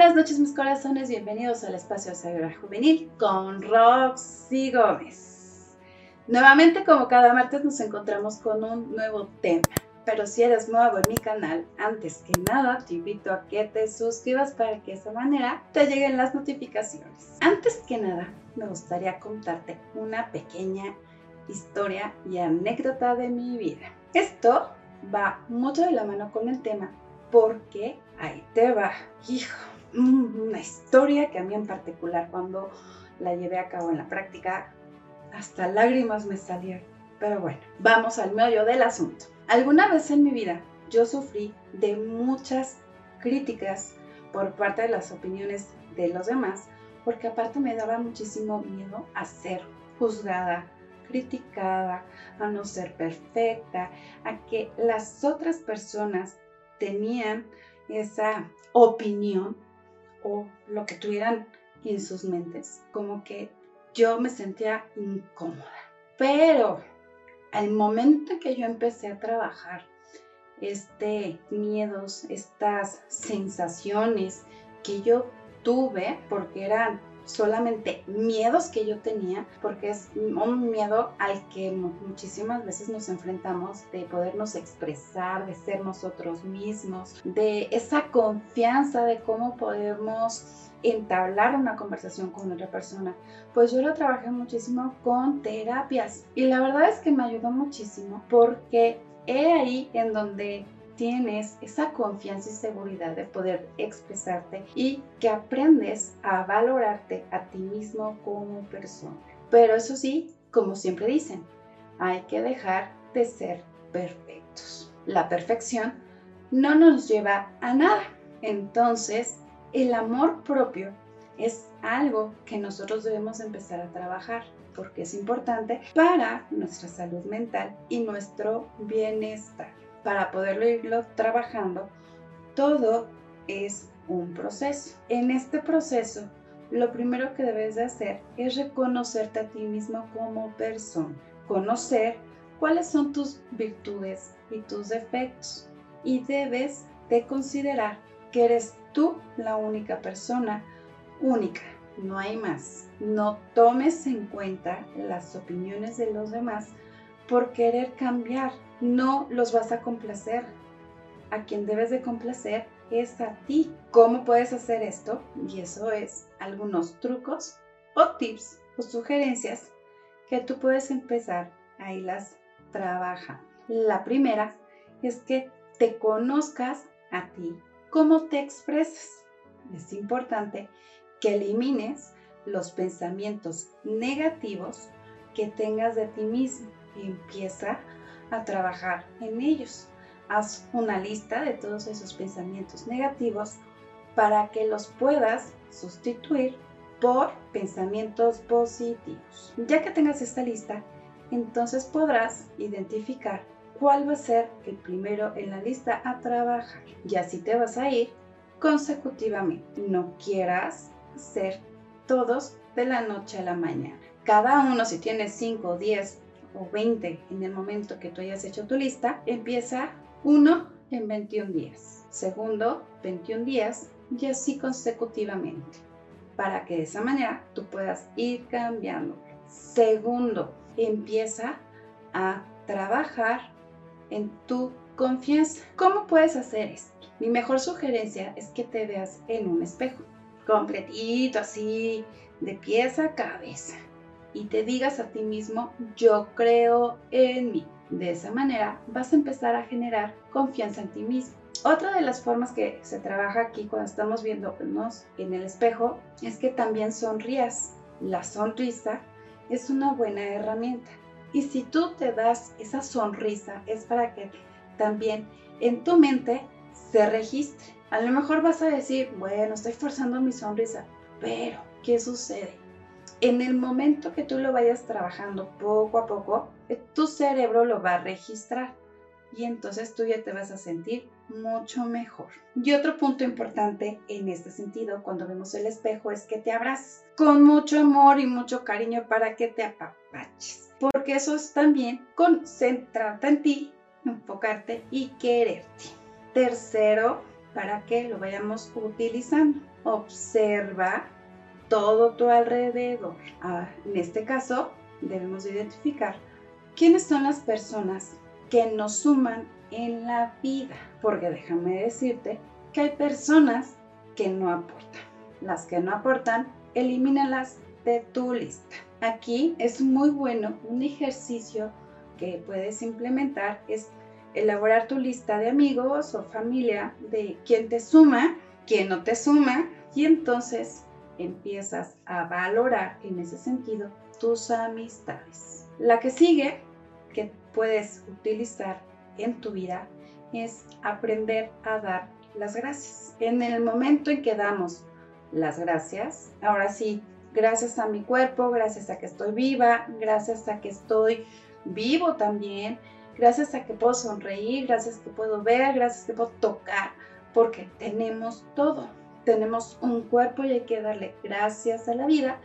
Buenas noches mis corazones, bienvenidos al espacio Sagrada Juvenil con Roxy Gómez. Nuevamente como cada martes nos encontramos con un nuevo tema, pero si eres nuevo en mi canal, antes que nada te invito a que te suscribas para que de esa manera te lleguen las notificaciones. Antes que nada, me gustaría contarte una pequeña historia y anécdota de mi vida. Esto va mucho de la mano con el tema porque ahí te va, hijo, una historia que a mí en particular cuando la llevé a cabo en la práctica, hasta lágrimas me salieron. Pero bueno, vamos al meollo del asunto. Alguna vez en mi vida yo sufrí de muchas críticas por parte de las opiniones de los demás, porque aparte me daba muchísimo miedo a ser juzgada, criticada, a no ser perfecta, a que las otras personas tenían esa opinión o lo que tuvieran en sus mentes, como que yo me sentía incómoda. Pero al momento que yo empecé a trabajar este miedos, estas sensaciones que yo tuve, porque eran solamente miedos que yo tenía, porque es un miedo al que muchísimas veces nos enfrentamos de podernos expresar, de ser nosotros mismos, de esa confianza de cómo podemos entablar una conversación con otra persona. Pues yo lo trabajé muchísimo con terapias y la verdad es que me ayudó muchísimo porque he ahí en donde tienes esa confianza y seguridad de poder expresarte y que aprendes a valorarte a ti mismo como persona. Pero eso sí, como siempre dicen, hay que dejar de ser perfectos. La perfección no nos lleva a nada. Entonces, el amor propio es algo que nosotros debemos empezar a trabajar porque es importante para nuestra salud mental y nuestro bienestar para poderlo irlo trabajando, todo es un proceso. En este proceso, lo primero que debes de hacer es reconocerte a ti mismo como persona, conocer cuáles son tus virtudes y tus defectos y debes de considerar que eres tú la única persona única, no hay más. No tomes en cuenta las opiniones de los demás por querer cambiar no los vas a complacer. A quien debes de complacer es a ti. ¿Cómo puedes hacer esto? Y eso es algunos trucos o tips o sugerencias que tú puedes empezar a irlas trabajando. La primera es que te conozcas a ti, cómo te expresas. Es importante que elimines los pensamientos negativos que tengas de ti mismo. Empieza a trabajar en ellos. Haz una lista de todos esos pensamientos negativos para que los puedas sustituir por pensamientos positivos. Ya que tengas esta lista, entonces podrás identificar cuál va a ser el primero en la lista a trabajar. Y así te vas a ir consecutivamente. No quieras hacer todos de la noche a la mañana. Cada uno, si tienes 5 o 10 o 20 en el momento que tú hayas hecho tu lista, empieza uno en 21 días, segundo 21 días y así consecutivamente, para que de esa manera tú puedas ir cambiando. Segundo, empieza a trabajar en tu confianza. ¿Cómo puedes hacer esto? Mi mejor sugerencia es que te veas en un espejo, completito, así, de pies a cabeza y te digas a ti mismo, yo creo en mí. De esa manera vas a empezar a generar confianza en ti mismo. Otra de las formas que se trabaja aquí cuando estamos viéndonos en el espejo es que también sonrías. La sonrisa es una buena herramienta. Y si tú te das esa sonrisa es para que también en tu mente se registre. A lo mejor vas a decir, bueno, estoy forzando mi sonrisa, pero ¿qué sucede? En el momento que tú lo vayas trabajando poco a poco, eh, tu cerebro lo va a registrar y entonces tú ya te vas a sentir mucho mejor. Y otro punto importante en este sentido, cuando vemos el espejo, es que te abraces con mucho amor y mucho cariño para que te apapaches. Porque eso es también concentrarte en ti, enfocarte y quererte. Tercero, para que lo vayamos utilizando. Observa todo tu alrededor. Ah, en este caso, debemos identificar quiénes son las personas que nos suman en la vida. Porque déjame decirte que hay personas que no aportan. Las que no aportan, elimínalas de tu lista. Aquí es muy bueno un ejercicio que puedes implementar es elaborar tu lista de amigos o familia de quién te suma, quién no te suma y entonces empiezas a valorar en ese sentido tus amistades. La que sigue que puedes utilizar en tu vida es aprender a dar las gracias. En el momento en que damos las gracias, ahora sí, gracias a mi cuerpo, gracias a que estoy viva, gracias a que estoy vivo también, gracias a que puedo sonreír, gracias a que puedo ver, gracias a que puedo tocar, porque tenemos todo. Tenemos un cuerpo y hay que darle gracias a la vida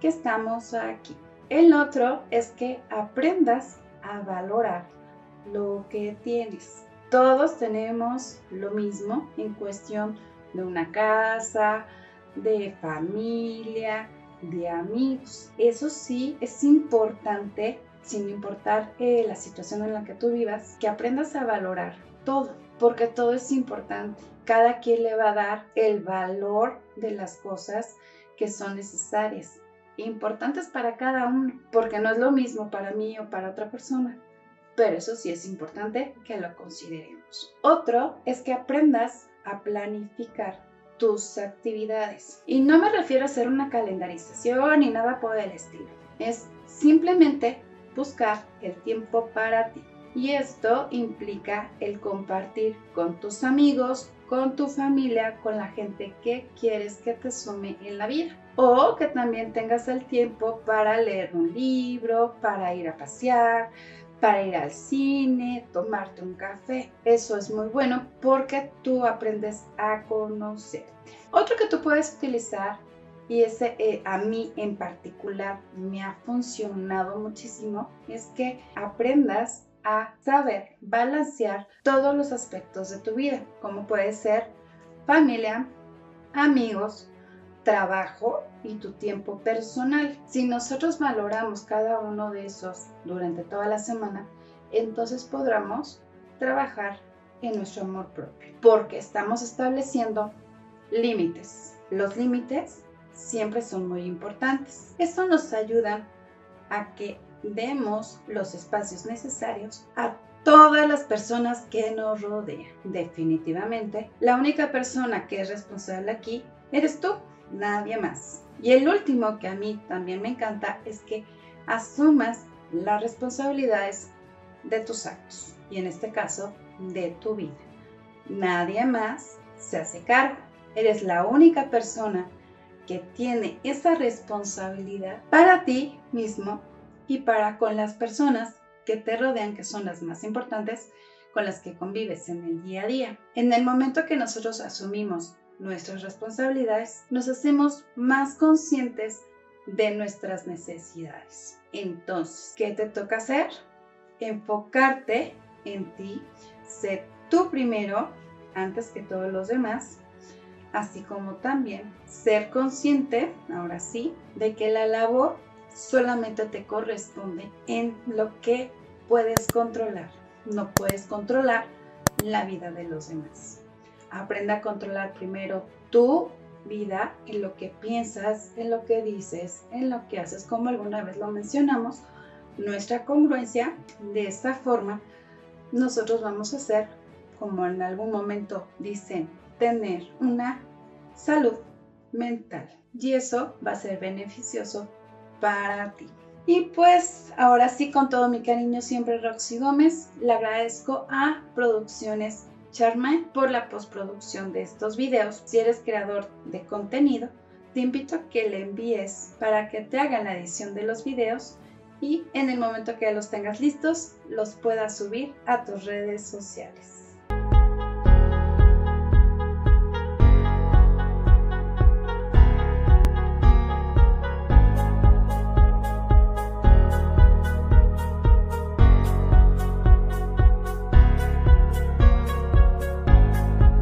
que estamos aquí. El otro es que aprendas a valorar lo que tienes. Todos tenemos lo mismo en cuestión de una casa, de familia, de amigos. Eso sí, es importante, sin importar eh, la situación en la que tú vivas, que aprendas a valorar todo, porque todo es importante. Cada quien le va a dar el valor de las cosas que son necesarias, importantes para cada uno, porque no es lo mismo para mí o para otra persona. Pero eso sí es importante que lo consideremos. Otro es que aprendas a planificar tus actividades. Y no me refiero a hacer una calendarización ni nada por el estilo. Es simplemente buscar el tiempo para ti. Y esto implica el compartir con tus amigos, con tu familia, con la gente que quieres que te sume en la vida. O que también tengas el tiempo para leer un libro, para ir a pasear, para ir al cine, tomarte un café. Eso es muy bueno porque tú aprendes a conocerte. Otro que tú puedes utilizar, y ese eh, a mí en particular me ha funcionado muchísimo, es que aprendas saber balancear todos los aspectos de tu vida, como puede ser familia, amigos, trabajo y tu tiempo personal. Si nosotros valoramos cada uno de esos durante toda la semana, entonces podremos trabajar en nuestro amor propio, porque estamos estableciendo límites. Los límites siempre son muy importantes. Eso nos ayuda a que demos los espacios necesarios a todas las personas que nos rodean. Definitivamente, la única persona que es responsable aquí eres tú nadie más. Y el último que a mí también me encanta es que asumas las responsabilidades de tus actos y en este caso de tu vida. Nadie más se hace cargo. Eres la única persona que tiene esa responsabilidad para ti mismo y para con las personas que te rodean, que son las más importantes, con las que convives en el día a día. En el momento que nosotros asumimos nuestras responsabilidades, nos hacemos más conscientes de nuestras necesidades. Entonces, ¿qué te toca hacer? Enfocarte en ti, ser tú primero antes que todos los demás, así como también ser consciente, ahora sí, de que la labor solamente te corresponde en lo que puedes controlar. No puedes controlar la vida de los demás. Aprenda a controlar primero tu vida en lo que piensas, en lo que dices, en lo que haces, como alguna vez lo mencionamos, nuestra congruencia. De esta forma, nosotros vamos a hacer, como en algún momento dicen, tener una salud mental. Y eso va a ser beneficioso para ti. Y pues ahora sí, con todo mi cariño, siempre Roxy Gómez, le agradezco a Producciones Charma por la postproducción de estos videos. Si eres creador de contenido, te invito a que le envíes para que te hagan la edición de los videos y en el momento que los tengas listos, los puedas subir a tus redes sociales.